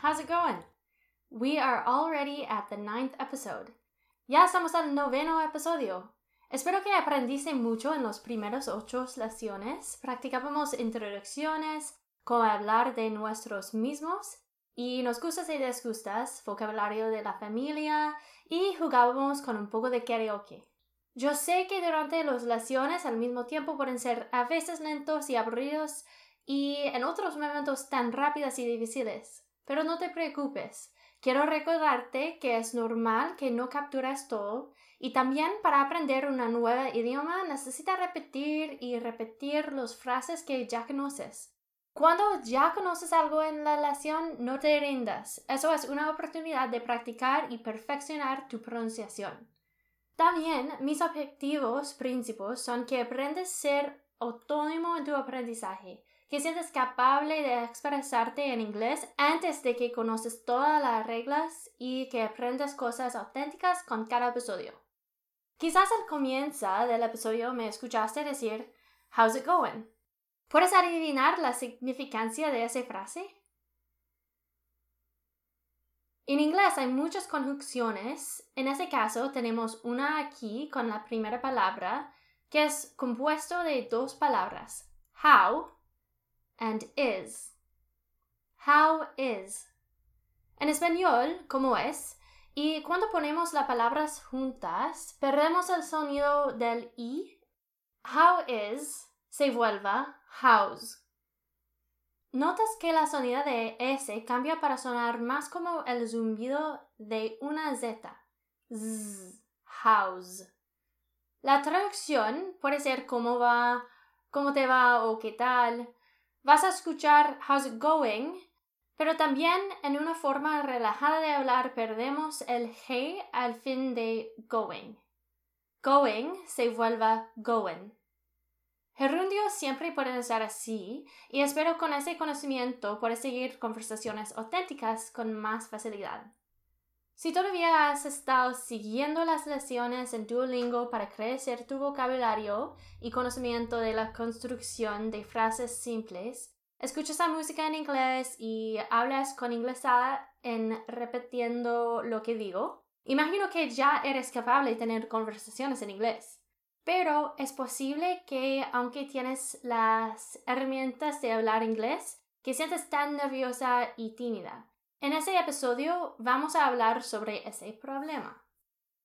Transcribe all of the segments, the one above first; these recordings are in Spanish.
How's it going? We are already at the ninth episode. Ya estamos al noveno episodio. Espero que aprendiste mucho en los primeros ocho lecciones. Practicábamos introducciones, cómo hablar de nosotros mismos y nos gustas y desgustas, vocabulario de la familia y jugábamos con un poco de karaoke. Yo sé que durante las lecciones al mismo tiempo pueden ser a veces lentos y aburridos y en otros momentos tan rápidas y difíciles, pero no te preocupes. Quiero recordarte que es normal que no capturas todo y también para aprender una nueva idioma necesitas repetir y repetir las frases que ya conoces. Cuando ya conoces algo en la lección, no te rindas. Eso es una oportunidad de practicar y perfeccionar tu pronunciación. También mis objetivos principales son que aprendes a ser autónomo en tu aprendizaje, que sientes capaz de expresarte en inglés antes de que conoces todas las reglas y que aprendas cosas auténticas con cada episodio. Quizás al comienzo del episodio me escuchaste decir How's it going? ¿Puedes adivinar la significancia de esa frase? En inglés hay muchas conjunciones. En ese caso tenemos una aquí con la primera palabra que es compuesto de dos palabras, how and is. How is. En español, ¿cómo es? Y cuando ponemos las palabras juntas, perdemos el sonido del i. How is se vuelve house. Notas que la sonido de S cambia para sonar más como el zumbido de una Z. Z, house. La traducción puede ser cómo va, cómo te va o qué tal. Vas a escuchar how's it going, pero también en una forma relajada de hablar perdemos el G al fin de going. Going se vuelve going. Gerundios siempre pueden estar así y espero con ese conocimiento puedes seguir conversaciones auténticas con más facilidad. Si todavía has estado siguiendo las lecciones en Duolingo para crecer tu vocabulario y conocimiento de la construcción de frases simples, escuchas la música en inglés y hablas con inglesada en repitiendo lo que digo, imagino que ya eres capaz de tener conversaciones en inglés. Pero es posible que aunque tienes las herramientas de hablar inglés, que sientas tan nerviosa y tímida. En ese episodio vamos a hablar sobre ese problema.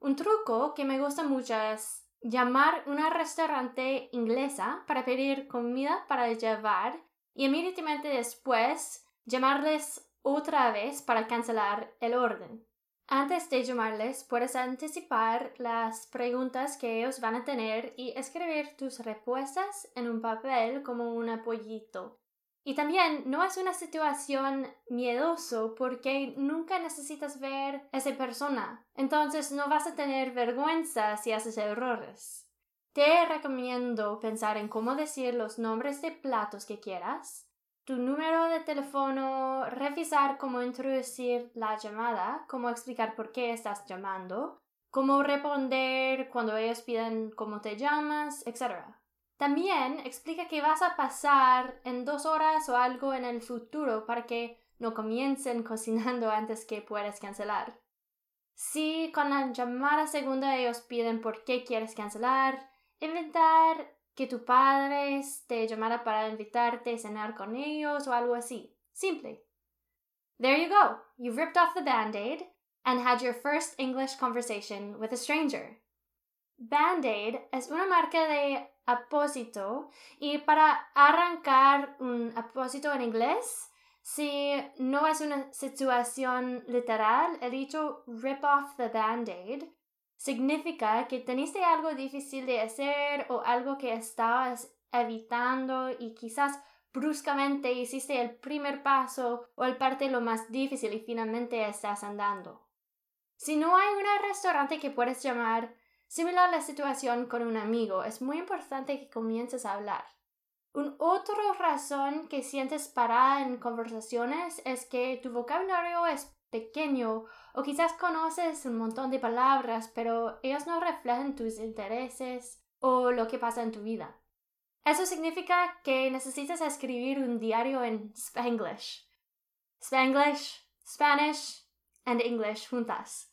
Un truco que me gusta mucho es llamar a una restaurante inglesa para pedir comida para llevar y inmediatamente después llamarles otra vez para cancelar el orden. Antes de llamarles, puedes anticipar las preguntas que ellos van a tener y escribir tus respuestas en un papel como un apoyito. Y también no es una situación miedoso porque nunca necesitas ver a esa persona. Entonces no vas a tener vergüenza si haces errores. Te recomiendo pensar en cómo decir los nombres de platos que quieras tu número de teléfono, revisar cómo introducir la llamada, cómo explicar por qué estás llamando, cómo responder cuando ellos piden cómo te llamas, etc. También explica que vas a pasar en dos horas o algo en el futuro para que no comiencen cocinando antes que puedas cancelar. Si con la llamada segunda ellos piden por qué quieres cancelar, inventar que tu padre te llamara para invitarte a cenar con ellos o algo así. Simple. There you go. You've ripped off the band-aid and had your first English conversation with a stranger. Band-aid es una marca de apósito y para arrancar un apósito en inglés, si no es una situación literal, el dicho rip off the band-aid significa que teniste algo difícil de hacer o algo que estabas evitando y quizás bruscamente hiciste el primer paso o el parte lo más difícil y finalmente estás andando. Si no hay un restaurante que puedes llamar, similar a la situación con un amigo, es muy importante que comiences a hablar. Un otra razón que sientes parada en conversaciones es que tu vocabulario es pequeño o quizás conoces un montón de palabras, pero ellos no reflejan tus intereses o lo que pasa en tu vida. Eso significa que necesitas escribir un diario en Spanglish. Spanglish, Spanish and English juntas.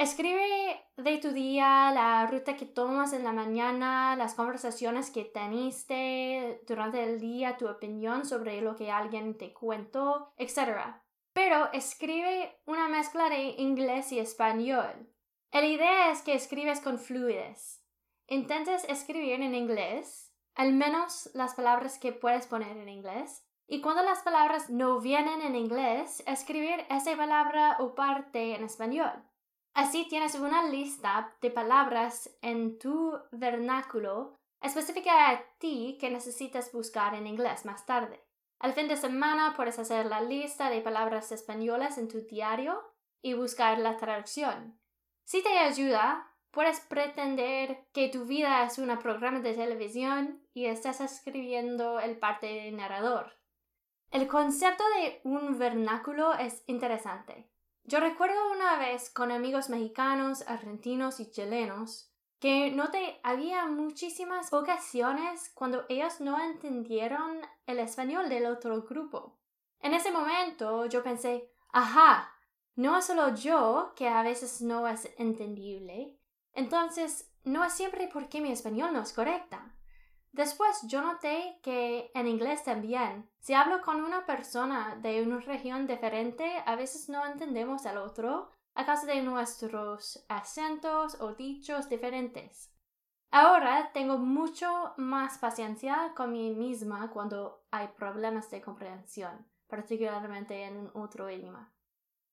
Escribe de tu día, la ruta que tomas en la mañana, las conversaciones que teniste durante el día, tu opinión sobre lo que alguien te cuentó, etc. Pero escribe una mezcla de inglés y español. La idea es que escribes con fluidez. Intentes escribir en inglés, al menos las palabras que puedes poner en inglés, y cuando las palabras no vienen en inglés, escribir esa palabra o parte en español. Así tienes una lista de palabras en tu vernáculo específica a ti que necesitas buscar en inglés más tarde. Al fin de semana puedes hacer la lista de palabras españolas en tu diario y buscar la traducción. Si te ayuda, puedes pretender que tu vida es un programa de televisión y estás escribiendo el parte de narrador. El concepto de un vernáculo es interesante. Yo recuerdo una vez con amigos mexicanos, argentinos y chilenos que noté había muchísimas ocasiones cuando ellos no entendieron el español del otro grupo. En ese momento yo pensé, ajá, no es solo yo que a veces no es entendible, entonces no es siempre porque mi español no es correcta. Después yo noté que en inglés también, si hablo con una persona de una región diferente, a veces no entendemos al otro a causa de nuestros acentos o dichos diferentes. Ahora tengo mucho más paciencia con mí misma cuando hay problemas de comprensión, particularmente en otro idioma.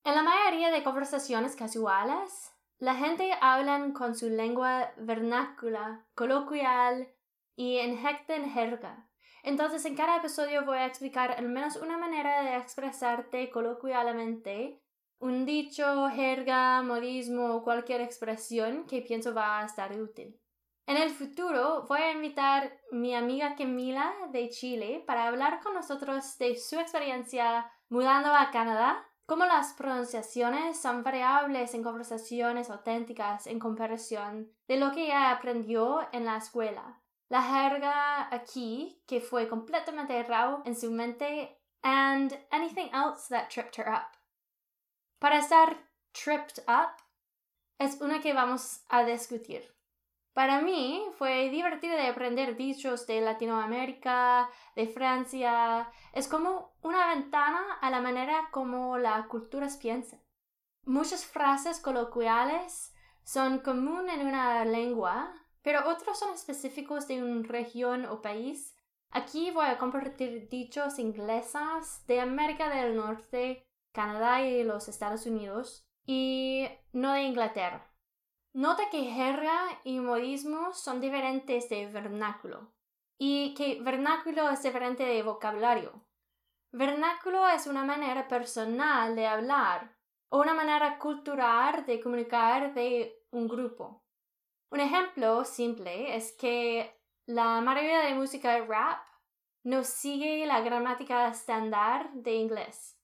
En la mayoría de conversaciones casuales, la gente habla con su lengua vernácula, coloquial, y en jerga. Entonces, en cada episodio voy a explicar al menos una manera de expresarte coloquialmente, un dicho, jerga, modismo o cualquier expresión que pienso va a estar útil. En el futuro voy a invitar a mi amiga Camila de Chile para hablar con nosotros de su experiencia mudando a Canadá, cómo las pronunciaciones son variables en conversaciones auténticas en comparación de lo que ella aprendió en la escuela la jerga aquí, que fue completamente errado en su mente, and anything else that tripped her up. Para estar tripped up es una que vamos a discutir. Para mí fue divertido de aprender dichos de Latinoamérica, de Francia. Es como una ventana a la manera como las culturas piensan. Muchas frases coloquiales son comunes en una lengua, pero otros son específicos de una región o país. Aquí voy a compartir dichos ingleses de América del Norte, Canadá y los Estados Unidos, y no de Inglaterra. Nota que jerga y modismo son diferentes de vernáculo, y que vernáculo es diferente de vocabulario. Vernáculo es una manera personal de hablar o una manera cultural de comunicar de un grupo. Un ejemplo simple es que la mayoría de música rap no sigue la gramática estándar de inglés.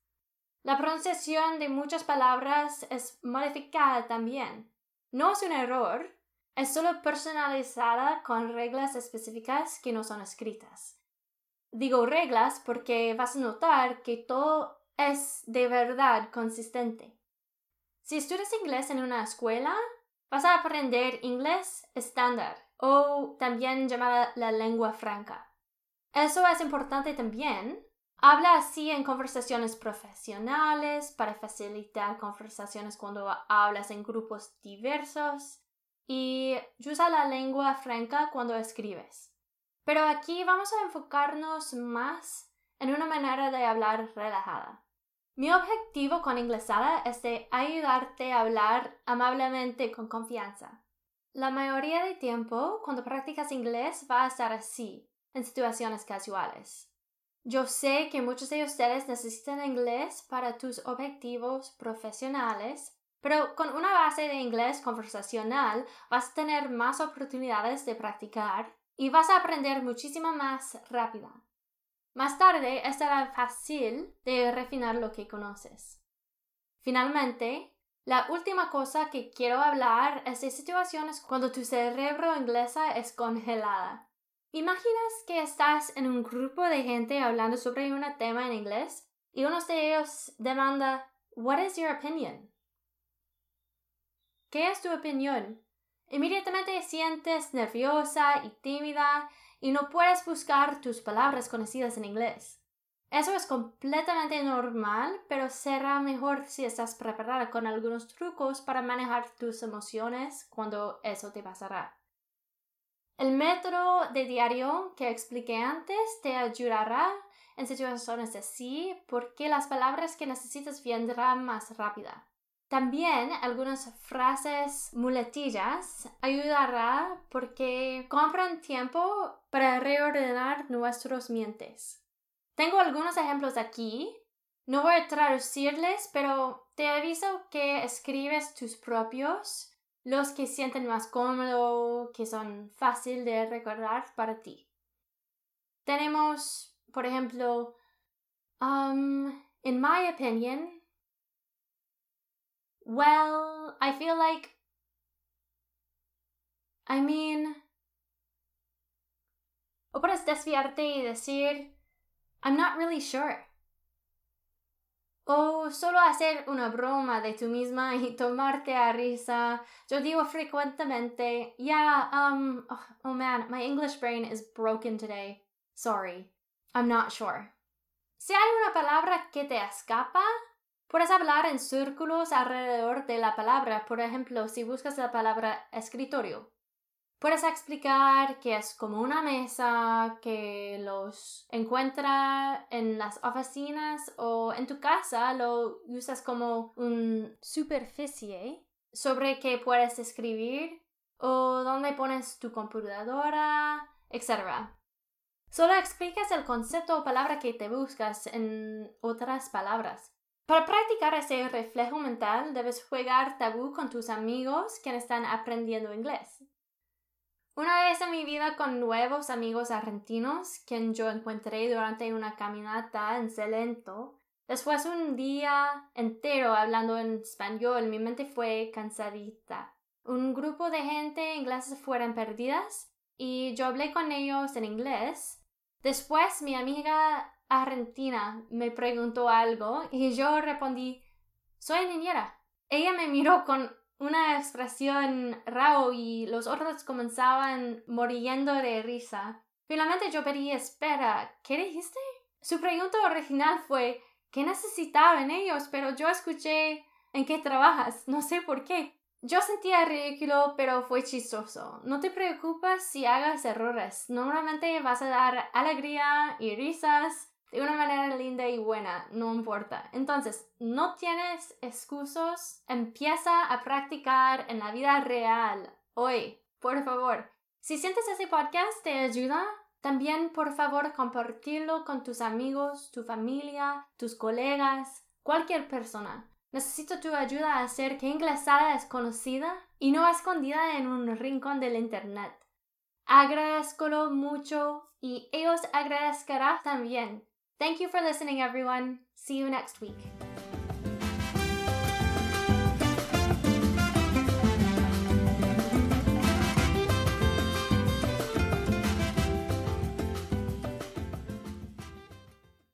La pronunciación de muchas palabras es modificada también. No es un error, es solo personalizada con reglas específicas que no son escritas. Digo reglas porque vas a notar que todo es de verdad consistente. Si estudias inglés en una escuela, Vas a aprender inglés estándar o también llamada la lengua franca. Eso es importante también. Habla así en conversaciones profesionales para facilitar conversaciones cuando hablas en grupos diversos y usa la lengua franca cuando escribes. Pero aquí vamos a enfocarnos más en una manera de hablar relajada. Mi objetivo con Inglesada es de ayudarte a hablar amablemente con confianza. La mayoría del tiempo, cuando practicas inglés, va a estar así, en situaciones casuales. Yo sé que muchos de ustedes necesitan inglés para tus objetivos profesionales, pero con una base de inglés conversacional vas a tener más oportunidades de practicar y vas a aprender muchísimo más rápida. Más tarde estará fácil de refinar lo que conoces. Finalmente, la última cosa que quiero hablar es de situaciones cuando tu cerebro inglesa es congelada. ¿Imaginas que estás en un grupo de gente hablando sobre un tema en inglés y uno de ellos demanda What is your opinion? ¿Qué es tu opinión? Inmediatamente sientes nerviosa y tímida y no puedes buscar tus palabras conocidas en inglés. Eso es completamente normal, pero será mejor si estás preparada con algunos trucos para manejar tus emociones cuando eso te pasará. El método de diario que expliqué antes te ayudará en situaciones así porque las palabras que necesitas vendrán más rápida. También algunas frases muletillas ayudará porque compran tiempo para reordenar nuestros mientes. Tengo algunos ejemplos aquí. No voy a traducirles, pero te aviso que escribes tus propios, los que sienten más cómodo, que son fácil de recordar para ti. Tenemos, por ejemplo, um, in my opinion, well, I feel like, I mean, o puedes desviarte y decir, I'm not really sure. O solo hacer una broma de tú misma y tomarte a risa. Yo digo frecuentemente, yeah, um, oh, oh man, my English brain is broken today. Sorry. I'm not sure. Si hay una palabra que te escapa, puedes hablar en círculos alrededor de la palabra. Por ejemplo, si buscas la palabra escritorio, Puedes explicar que es como una mesa que los encuentra en las oficinas o en tu casa lo usas como un superficie sobre que puedes escribir o donde pones tu computadora, etc. Solo explicas el concepto o palabra que te buscas en otras palabras. Para practicar ese reflejo mental debes jugar tabú con tus amigos que están aprendiendo inglés. Una vez en mi vida con nuevos amigos argentinos, quien yo encontré durante una caminata en Celento, después un día entero hablando en español, mi mente fue cansadita. Un grupo de gente en clases fueron perdidas y yo hablé con ellos en inglés. Después mi amiga argentina me preguntó algo y yo respondí soy niñera. Ella me miró con una expresión raro y los otros comenzaban muriendo de risa. Finalmente yo pedí espera, ¿qué dijiste? Su pregunta original fue ¿qué necesitaban ellos? Pero yo escuché ¿en qué trabajas? No sé por qué. Yo sentía ridículo, pero fue chistoso. No te preocupes si hagas errores. Normalmente vas a dar alegría y risas de una manera linda y buena, no importa. Entonces, no tienes excusas, empieza a practicar en la vida real, hoy, por favor. Si sientes ese podcast te ayuda, también por favor compartirlo con tus amigos, tu familia, tus colegas, cualquier persona. Necesito tu ayuda a hacer que Inglesada es conocida y no escondida en un rincón del Internet. Agradezco mucho y ellos agradecerán también. Thank you for listening, everyone. See you next week.